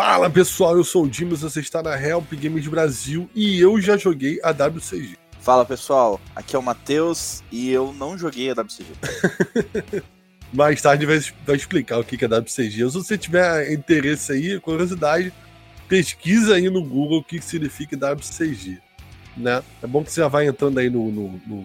Fala pessoal, eu sou o Dimas, você está na Help Games Brasil e eu já joguei a WCG. Fala pessoal, aqui é o Matheus e eu não joguei a WCG. Mais tarde vai, vai explicar o que é a WCG. Se você tiver interesse aí, curiosidade, pesquisa aí no Google o que significa WCG. Né? É bom que você já vai entrando aí no, no, no,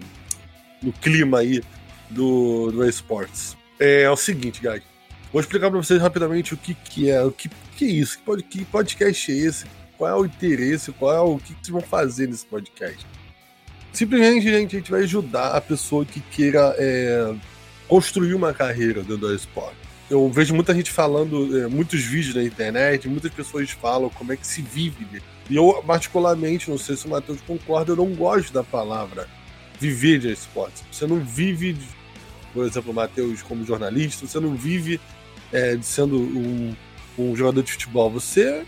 no clima aí do, do esportes. É, é o seguinte, guys. Vou explicar para vocês rapidamente o que, que é, o que, que é isso, que, pod, que podcast é esse, qual é o interesse, qual é o que, que vocês vão fazer nesse podcast. Simplesmente, gente, a gente vai ajudar a pessoa que queira é, construir uma carreira dentro do esporte. Eu vejo muita gente falando, é, muitos vídeos na internet, muitas pessoas falam como é que se vive. E eu, particularmente, não sei se o Matheus concorda, eu não gosto da palavra viver de esporte. Você não vive, por exemplo, Matheus como jornalista, você não vive é, sendo um, um jogador de futebol. Você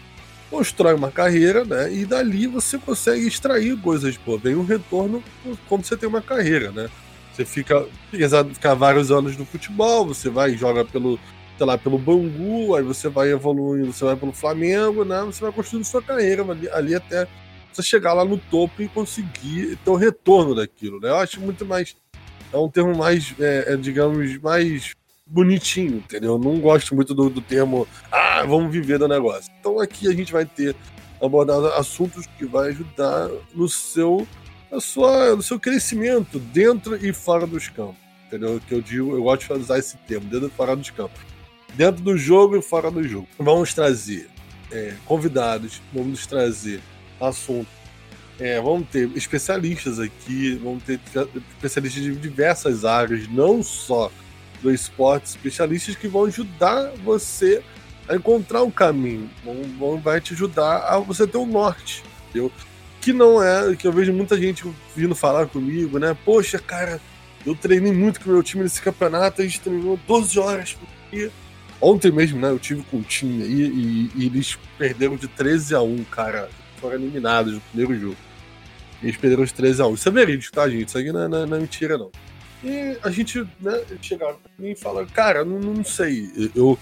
constrói uma carreira, né? E dali você consegue extrair coisas, pô. Vem um retorno quando você tem uma carreira, né? Você fica, fica vários anos no futebol, você vai e joga pelo, sei lá, pelo Bangu, aí você vai evoluindo, você vai pelo Flamengo, né? Você vai construindo sua carreira ali, ali até você chegar lá no topo e conseguir ter o retorno daquilo, né? Eu acho muito mais. É um termo mais, é, é, digamos, mais bonitinho, entendeu? Eu não gosto muito do, do termo, ah, vamos viver do negócio. Então aqui a gente vai ter abordado assuntos que vai ajudar no seu, na sua, no seu crescimento dentro e fora dos campos, entendeu? Que eu digo, eu gosto de usar esse termo, dentro e fora dos campos. Dentro do jogo e fora do jogo. Vamos trazer é, convidados, vamos trazer assuntos é, vamos ter especialistas aqui, vamos ter especialistas de diversas áreas, não só do esporte, especialistas que vão ajudar você a encontrar o um caminho, vão, vão, vai te ajudar a você ter um norte, entendeu? Que não é, que eu vejo muita gente vindo falar comigo, né? Poxa, cara, eu treinei muito com o meu time nesse campeonato, a gente treinou 12 horas por dia. Ontem mesmo, né, eu tive com o time aí e, e eles perderam de 13 a 1, cara. Foram eliminados no primeiro jogo. Eles perderam de 13 a 1. Isso é verídico, tá, gente? Isso aqui não é, não é, é mentira, não. E a gente, né, chegaram pra mim e falaram, cara, não, não sei. Eu,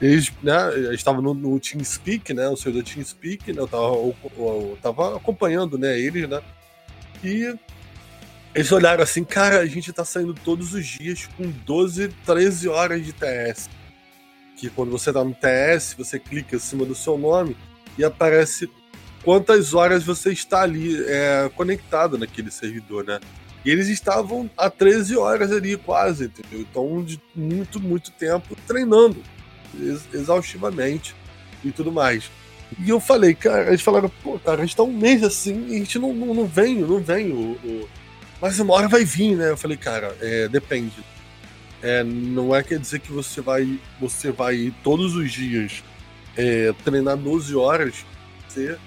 eles, né, estavam no, no TeamSpeak, né, o do TeamSpeak, né, eu tava, eu, eu tava acompanhando, né, eles, né, e eles olharam assim, cara, a gente tá saindo todos os dias com 12, 13 horas de TS. Que quando você tá no TS, você clica em cima do seu nome e aparece quantas horas você está ali é, conectado naquele servidor, né? E eles estavam há 13 horas ali, quase, entendeu? Então, de muito, muito tempo treinando ex exaustivamente e tudo mais. E eu falei, cara, eles falaram, pô, cara, a gente tá um mês assim e a gente não, não, não vem, não vem. O, o... Mas uma hora vai vir, né? Eu falei, cara, é, depende. É, não é quer dizer que você vai, você vai todos os dias é, treinar 12 horas, você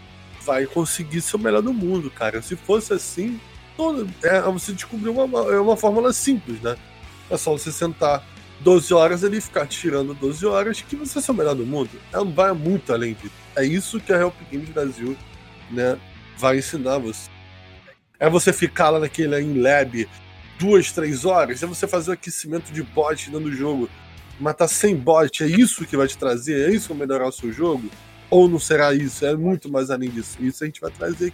vai conseguir ser o melhor do mundo, cara. Se fosse assim, todo, é, você descobriu uma, é uma fórmula simples, né? É só você sentar 12 horas ali ficar tirando 12 horas que você é o melhor do mundo. Ela não vai muito além disso. É isso que a Help Games Brasil né, vai ensinar você. É você ficar lá naquele em lab duas, três horas, é você fazer o aquecimento de bot dentro do jogo, matar 100 bot, é isso que vai te trazer, é isso que vai melhorar o seu jogo? Ou não será isso? É muito mais além disso. Isso a gente vai trazer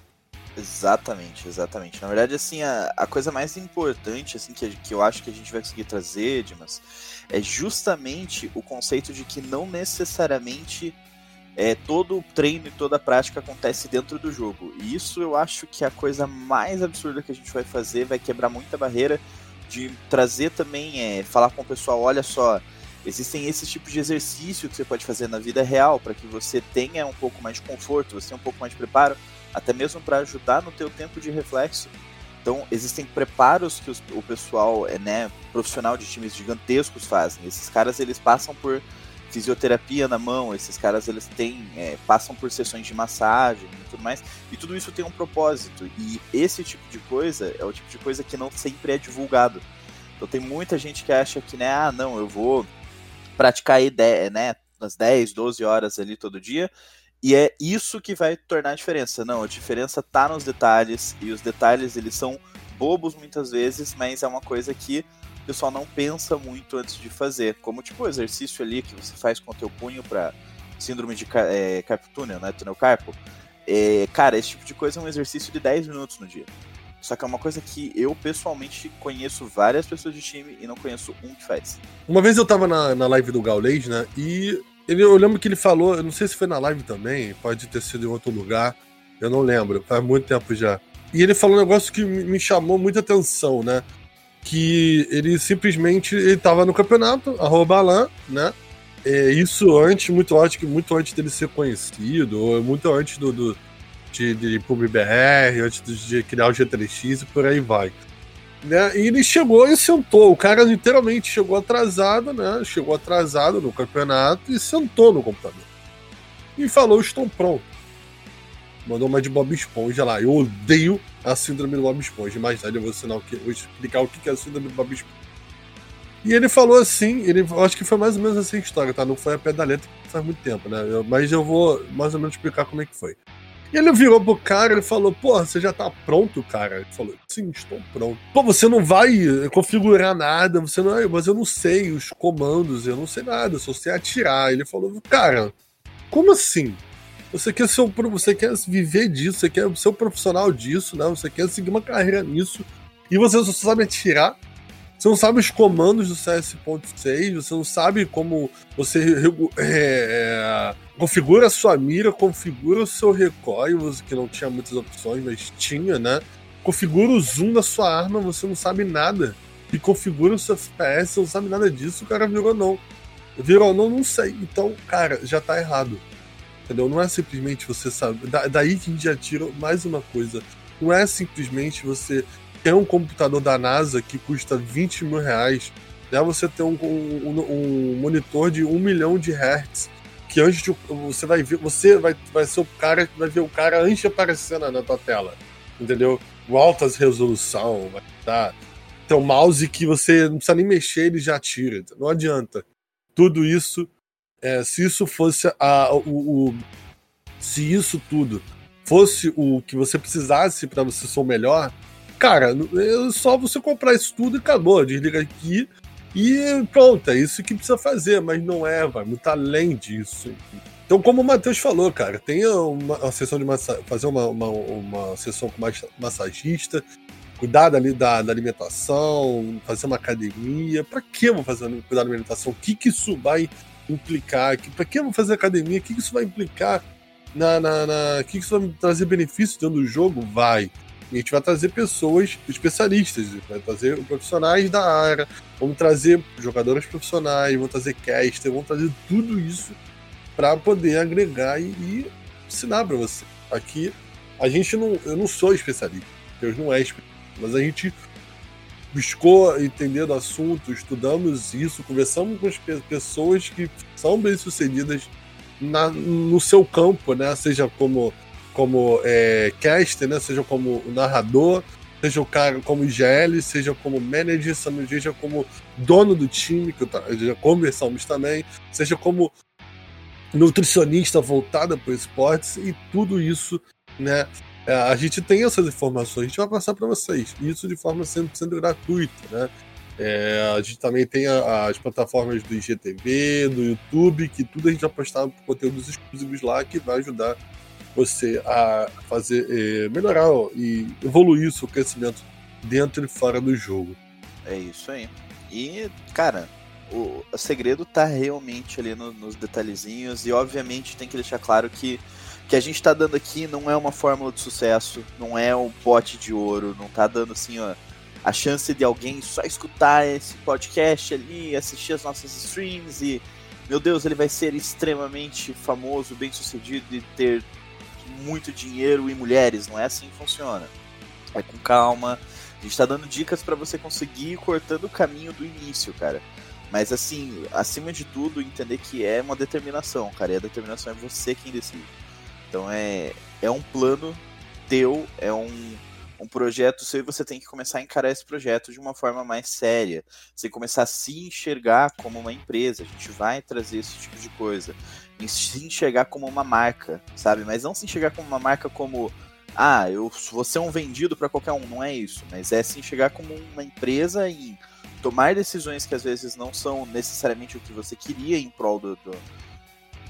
Exatamente, exatamente. Na verdade, assim, a, a coisa mais importante, assim, que, que eu acho que a gente vai conseguir trazer, Dimas, é justamente o conceito de que não necessariamente é, todo o treino e toda a prática acontece dentro do jogo. E isso eu acho que é a coisa mais absurda que a gente vai fazer, vai quebrar muita barreira de trazer também, é, falar com o pessoal, olha só, existem esses tipos de exercício que você pode fazer na vida real para que você tenha um pouco mais de conforto, você tenha um pouco mais de preparo até mesmo para ajudar no teu tempo de reflexo. Então, existem preparos que os, o pessoal, é, né, profissional de times gigantescos fazem. Esses caras, eles passam por fisioterapia na mão, esses caras, eles têm, é, passam por sessões de massagem e tudo mais, e tudo isso tem um propósito. E esse tipo de coisa é o tipo de coisa que não sempre é divulgado. Então, tem muita gente que acha que, né, ah, não, eu vou praticar ideia, né, umas 10, 12 horas ali todo dia, e é isso que vai tornar a diferença. Não, a diferença tá nos detalhes, e os detalhes eles são bobos muitas vezes, mas é uma coisa que o pessoal não pensa muito antes de fazer. Como tipo o exercício ali que você faz com o teu punho para síndrome de é, carpo túnel, né? Túnel carpo. É, cara, esse tipo de coisa é um exercício de 10 minutos no dia. Só que é uma coisa que eu pessoalmente conheço várias pessoas de time e não conheço um que faz. Uma vez eu tava na, na live do Gaulês, né? E ele, eu lembro que ele falou, eu não sei se foi na live também, pode ter sido em outro lugar, eu não lembro, faz muito tempo já. E ele falou um negócio que me chamou muita atenção, né? Que ele simplesmente ele tava no campeonato, arroba lá, né? É, isso antes, muito antes, muito antes dele ser conhecido, muito antes do, do de, de PubBR, antes de criar o G3X e por aí vai. Né? E ele chegou e sentou. O cara literalmente chegou atrasado, né? Chegou atrasado no campeonato e sentou no computador. E falou: Estou pronto. Mandou uma de Bob Esponja lá. Eu odeio a síndrome do Bob Esponja. Mais tarde eu vou, ensinar o que, vou explicar o que é a síndrome do Bob Esponja. E ele falou assim, ele acho que foi mais ou menos assim a história, tá? Não foi a pé da letra, faz muito tempo, né? Eu, mas eu vou mais ou menos explicar como é que foi. E ele virou pro cara e falou: Pô, você já tá pronto, cara? Ele falou: Sim, estou pronto. Pô, você não vai configurar nada, você não. É, mas eu não sei os comandos, eu não sei nada, só sei atirar. Ele falou: Cara, como assim? Você quer ser você quer viver disso, você quer ser um profissional disso, né? Você quer seguir uma carreira nisso e você só sabe atirar. Você não sabe os comandos do CS.6, você não sabe como você é, é, configura a sua mira, configura o seu recoil, que não tinha muitas opções, mas tinha, né? Configura o zoom da sua arma, você não sabe nada. E configura o seu FPS, você não sabe nada disso, o cara virou não. Virou não, não sei. Então, cara, já tá errado. Entendeu? Não é simplesmente você saber. Da, daí que a gente já tira mais uma coisa. Não é simplesmente você ter um computador da NASA que custa 20 mil reais, né? Você ter um, um, um monitor de 1 milhão de hertz, que antes de, você vai ver, você vai, vai ser o cara que vai ver o cara antes de na, tua tela. Entendeu? Com altas resolução, vai tá. Tem um mouse que você não precisa nem mexer, ele já tira. Não adianta. Tudo isso é, se isso fosse a, o, o, se isso tudo fosse o que você precisasse para você ser o melhor, cara, é só você comprar isso tudo e acabou. Desliga aqui e pronto, é isso que precisa fazer, mas não é, vai muito além disso. Então, como o Matheus falou, cara, tenha uma, uma sessão de massa, fazer uma, uma, uma sessão com massagista, cuidar da, da, da, alimentação, fazer uma academia. Para que eu vou fazer cuidar da alimentação? O que, que isso vai implicar? Para que eu vou fazer academia? O que isso vai implicar na. na, na o que isso vai trazer benefício dentro do jogo? Vai. E a gente vai trazer pessoas especialistas, vai trazer profissionais da área, vamos trazer jogadores profissionais, vamos trazer caster, vamos trazer tudo isso para poder agregar e, e ensinar para você. Aqui, a gente não. Eu não sou especialista, Deus não é especialista, mas a gente buscou entender do assunto, estudamos isso, conversamos com as pessoas que são bem-sucedidas no seu campo, né? Seja como, como é, caster, né? seja como narrador, seja o cara como IGL, seja como manager, seja como dono do time, que já conversamos também, seja como nutricionista voltada para esportes e tudo isso, né? É, a gente tem essas informações, a gente vai passar para vocês, isso de forma 100% gratuita, né? É, a gente também tem a, as plataformas do IGTV, do YouTube, que tudo a gente vai postar conteúdos exclusivos lá que vai ajudar você a fazer é, melhorar e evoluir o seu crescimento dentro e fora do jogo. É isso aí. E, cara, o, o segredo tá realmente ali no, nos detalhezinhos, e obviamente tem que deixar claro que que a gente está dando aqui não é uma fórmula de sucesso, não é um pote de ouro, não está dando assim, ó, a chance de alguém só escutar esse podcast ali, assistir as nossas streams e, meu Deus, ele vai ser extremamente famoso, bem sucedido e ter muito dinheiro e mulheres. Não é assim que funciona. É com calma. A gente está dando dicas para você conseguir ir cortando o caminho do início, cara. Mas assim, acima de tudo, entender que é uma determinação, cara. E a determinação é você quem decide. Então é, é um plano teu, é um, um projeto seu e você tem que começar a encarar esse projeto de uma forma mais séria. Você começar a se enxergar como uma empresa. A gente vai trazer esse tipo de coisa. E se enxergar como uma marca, sabe? Mas não se enxergar como uma marca como ah, eu vou ser um vendido para qualquer um, não é isso, mas é se enxergar como uma empresa e tomar decisões que às vezes não são necessariamente o que você queria em prol do, do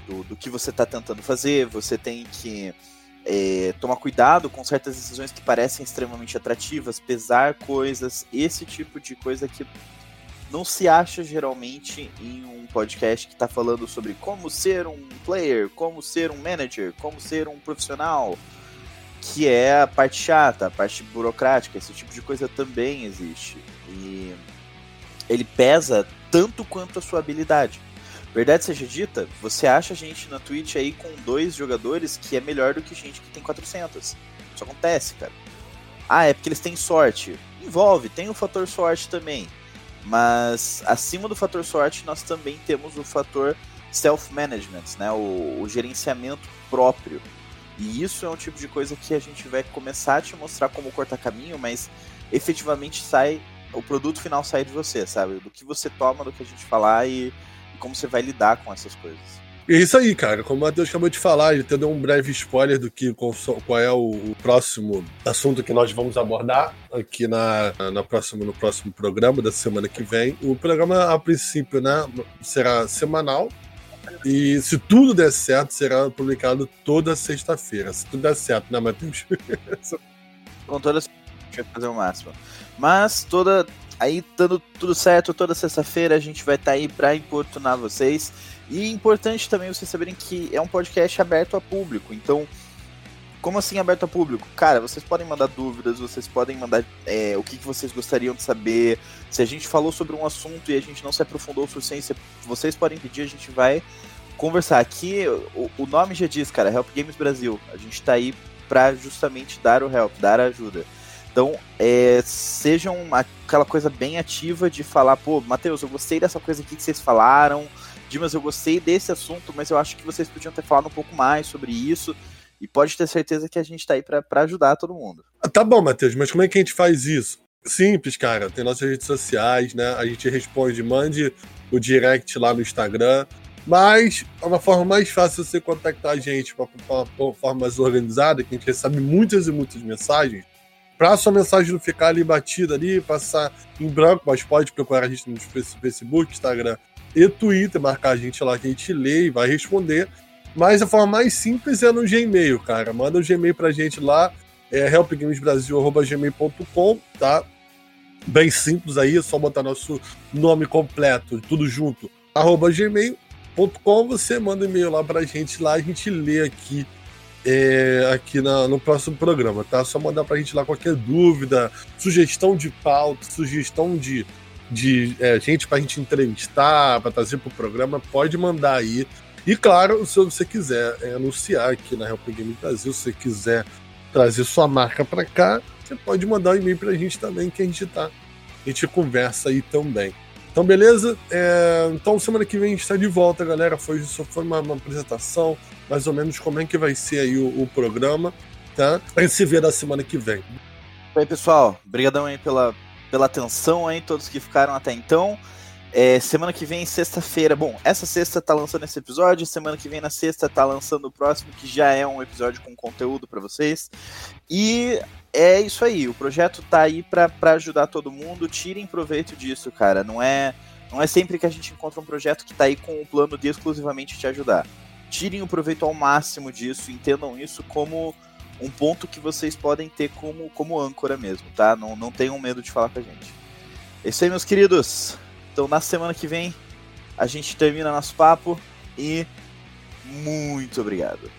do, do que você está tentando fazer, você tem que é, tomar cuidado com certas decisões que parecem extremamente atrativas, pesar coisas, esse tipo de coisa que não se acha geralmente em um podcast que está falando sobre como ser um player, como ser um manager, como ser um profissional, que é a parte chata, a parte burocrática, esse tipo de coisa também existe. E ele pesa tanto quanto a sua habilidade. Verdade seja dita, você acha gente na Twitch aí com dois jogadores que é melhor do que gente que tem 400. Isso acontece, cara. Ah, é porque eles têm sorte. Envolve, tem o fator sorte também. Mas acima do fator sorte, nós também temos o fator self-management, né? O, o, gerenciamento próprio. E isso é um tipo de coisa que a gente vai começar a te mostrar como cortar caminho, mas efetivamente sai, o produto final sai de você, sabe? Do que você toma, do que a gente falar e, e como você vai lidar com essas coisas. É isso aí, cara. Como o Matheus acabou de falar, ele até deu um breve spoiler do que qual é o, próximo assunto que nós vamos abordar aqui na, na próximo, no próximo programa da semana que vem. O programa, a princípio, né, será semanal. E se tudo der certo, será publicado toda sexta-feira. Se tudo der certo, né, Matheus? Com toda a gente vai fazer o máximo. Mas toda. Aí, dando tudo certo, toda sexta-feira a gente vai estar tá aí para importunar vocês e é importante também vocês saberem que é um podcast aberto a público. Então, como assim aberto a público? Cara, vocês podem mandar dúvidas, vocês podem mandar é, o que, que vocês gostariam de saber. Se a gente falou sobre um assunto e a gente não se aprofundou o suficiente, vocês podem pedir, a gente vai conversar. Aqui, o, o nome já diz, cara, Help Games Brasil. A gente tá aí para justamente dar o help, dar a ajuda. Então, é, sejam aquela coisa bem ativa de falar, pô, Matheus, eu gostei dessa coisa aqui que vocês falaram, Dimas, eu gostei desse assunto, mas eu acho que vocês podiam ter falado um pouco mais sobre isso. E pode ter certeza que a gente tá aí para ajudar todo mundo. Ah, tá bom, Matheus, mas como é que a gente faz isso? Simples, cara. Tem nossas redes sociais, né? A gente responde, mande o direct lá no Instagram. Mas é uma forma mais fácil você contactar a gente, uma, uma forma mais organizada, que a gente recebe muitas e muitas mensagens, para sua mensagem não ficar ali batida ali, passar em branco, mas pode procurar a gente no Facebook, Instagram e Twitter, marcar a gente lá que a gente lê e vai responder. Mas a forma mais simples é no Gmail, cara. Manda um Gmail pra gente lá, é helpgamesbrasil.gmail.com, tá? Bem simples aí, é só botar nosso nome completo, tudo junto, arroba gmail.com, você manda um e-mail lá pra gente lá, a gente lê aqui é, aqui na, no próximo programa, tá? Só mandar pra gente lá qualquer dúvida, sugestão de pauta, sugestão de de é, gente para a gente entrevistar, para trazer para o programa, pode mandar aí. E claro, se você quiser é, anunciar aqui na Help Game Brasil, se você quiser trazer sua marca para cá, você pode mandar um e-mail para a gente também, que a gente tá, a gente conversa aí também. Então, beleza? É, então, semana que vem a gente está de volta, galera. Foi, foi uma, uma, apresentação, mais ou menos como é que vai ser aí o, o programa, tá? A gente se vê na semana que vem. Oi, pessoal. Obrigadão aí pela, pela atenção aí, todos que ficaram até então. É, semana que vem, sexta-feira. Bom, essa sexta tá lançando esse episódio. Semana que vem, na sexta, tá lançando o próximo, que já é um episódio com conteúdo para vocês. E é isso aí. O projeto tá aí para ajudar todo mundo. Tirem proveito disso, cara. Não é, não é sempre que a gente encontra um projeto que tá aí com o plano de exclusivamente te ajudar. Tirem o proveito ao máximo disso. Entendam isso como um ponto que vocês podem ter como, como âncora mesmo, tá? Não, não tenham medo de falar com a gente. É isso aí, meus queridos. Então, na semana que vem, a gente termina nosso papo e muito obrigado.